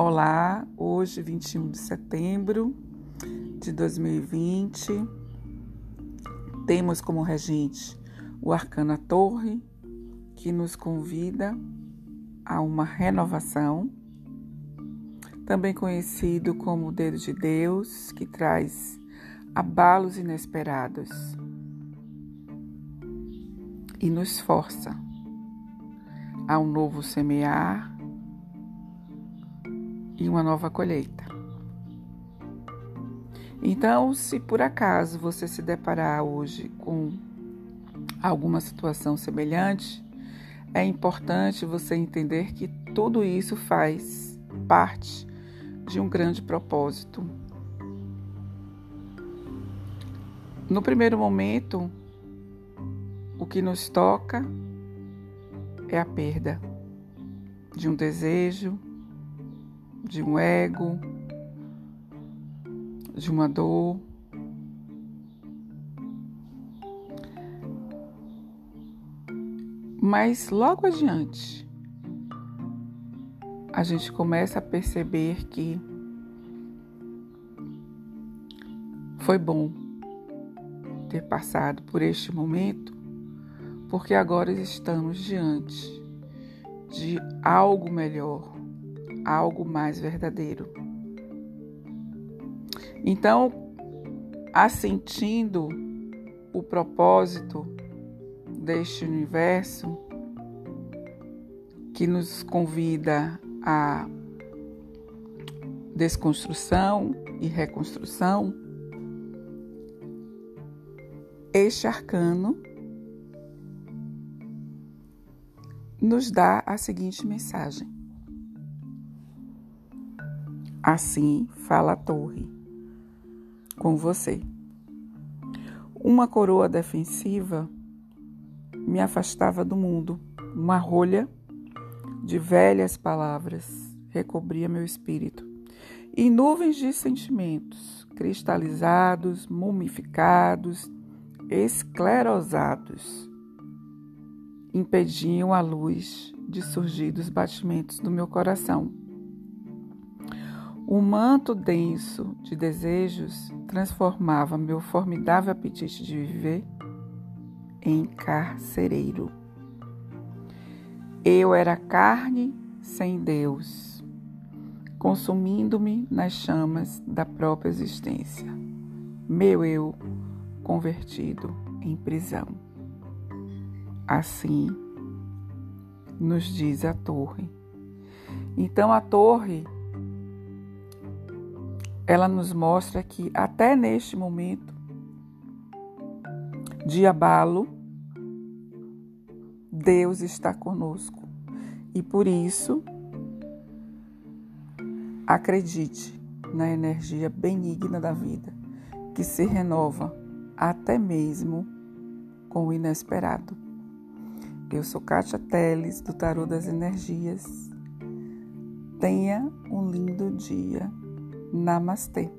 Olá, hoje 21 de setembro de 2020, temos como regente o Arcana Torre, que nos convida a uma renovação, também conhecido como o Dedo de Deus, que traz abalos inesperados e nos força a um novo semear e uma nova colheita. Então, se por acaso você se deparar hoje com alguma situação semelhante, é importante você entender que tudo isso faz parte de um grande propósito. No primeiro momento, o que nos toca é a perda de um desejo, de um ego, de uma dor. Mas logo adiante, a gente começa a perceber que foi bom ter passado por este momento, porque agora estamos diante de algo melhor, algo mais verdadeiro. Então, assentindo o propósito deste universo que nos convida a desconstrução e reconstrução, este arcano nos dá a seguinte mensagem. Assim fala a torre com você. Uma coroa defensiva me afastava do mundo. Uma rolha de velhas palavras recobria meu espírito. E nuvens de sentimentos, cristalizados, mumificados, esclerosados, impediam a luz de surgir dos batimentos do meu coração. O manto denso de desejos transformava meu formidável apetite de viver em carcereiro. Eu era carne sem Deus, consumindo-me nas chamas da própria existência. Meu eu convertido em prisão. Assim nos diz a torre. Então a torre ela nos mostra que até neste momento de abalo, Deus está conosco. E por isso, acredite na energia benigna da vida, que se renova até mesmo com o inesperado. Eu sou Kátia Teles, do Tarô das Energias. Tenha um lindo dia. Namastê.